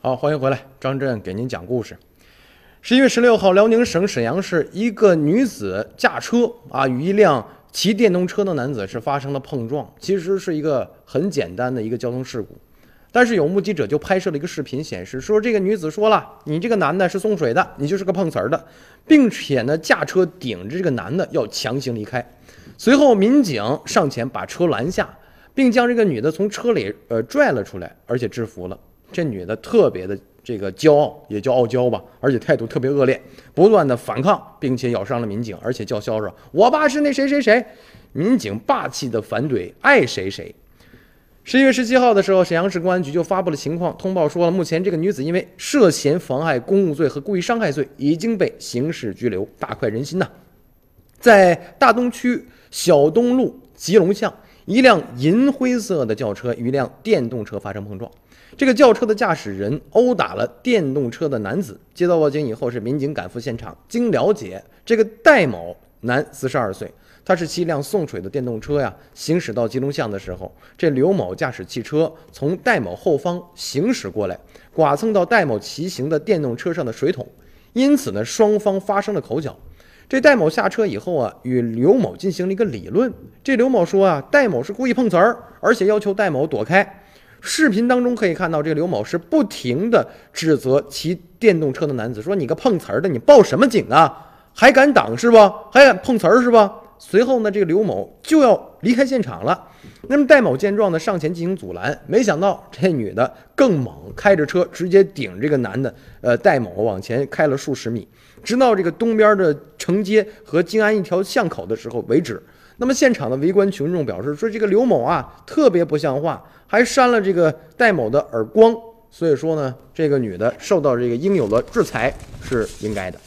好，欢迎回来，张震给您讲故事。十一月十六号，辽宁省沈阳市一个女子驾车啊，与一辆骑电动车的男子是发生了碰撞。其实是一个很简单的一个交通事故，但是有目击者就拍摄了一个视频，显示说这个女子说了：“你这个男的是送水的，你就是个碰瓷儿的，并且呢驾车顶着这个男的要强行离开。”随后民警上前把车拦下，并将这个女的从车里呃拽了出来，而且制服了。这女的特别的这个骄傲，也叫傲娇吧，而且态度特别恶劣，不断的反抗，并且咬伤了民警，而且叫嚣着：“我爸是那谁谁谁。”民警霸气的反怼：“爱谁谁。”十一月十七号的时候，沈阳市公安局就发布了情况通报，说了目前这个女子因为涉嫌妨害公务罪和故意伤害罪，已经被刑事拘留。大快人心呐！在大东区小东路吉隆巷，一辆银灰色的轿车与一辆电动车发生碰撞。这个轿车的驾驶人殴打了电动车的男子。接到报警以后，是民警赶赴现场。经了解，这个戴某男四十二岁，他是骑一辆送水的电动车呀，行驶到吉隆巷的时候，这刘某驾驶汽车从戴某后方行驶过来，剐蹭到戴某骑行的电动车上的水桶，因此呢，双方发生了口角。这戴某下车以后啊，与刘某进行了一个理论。这刘某说啊，戴某是故意碰瓷儿，而且要求戴某躲开。视频当中可以看到，这个刘某是不停的指责骑电动车的男子，说：“你个碰瓷儿的，你报什么警啊？还敢挡是不？还敢碰瓷儿是不？”随后呢，这个刘某就要离开现场了。那么戴某见状呢，上前进行阻拦，没想到这女的更猛，开着车直接顶这个男的，呃，戴某往前开了数十米，直到这个东边的承接和静安一条巷口的时候为止。那么现场的围观群众表示说，这个刘某啊特别不像话，还扇了这个戴某的耳光。所以说呢，这个女的受到这个应有的制裁是应该的。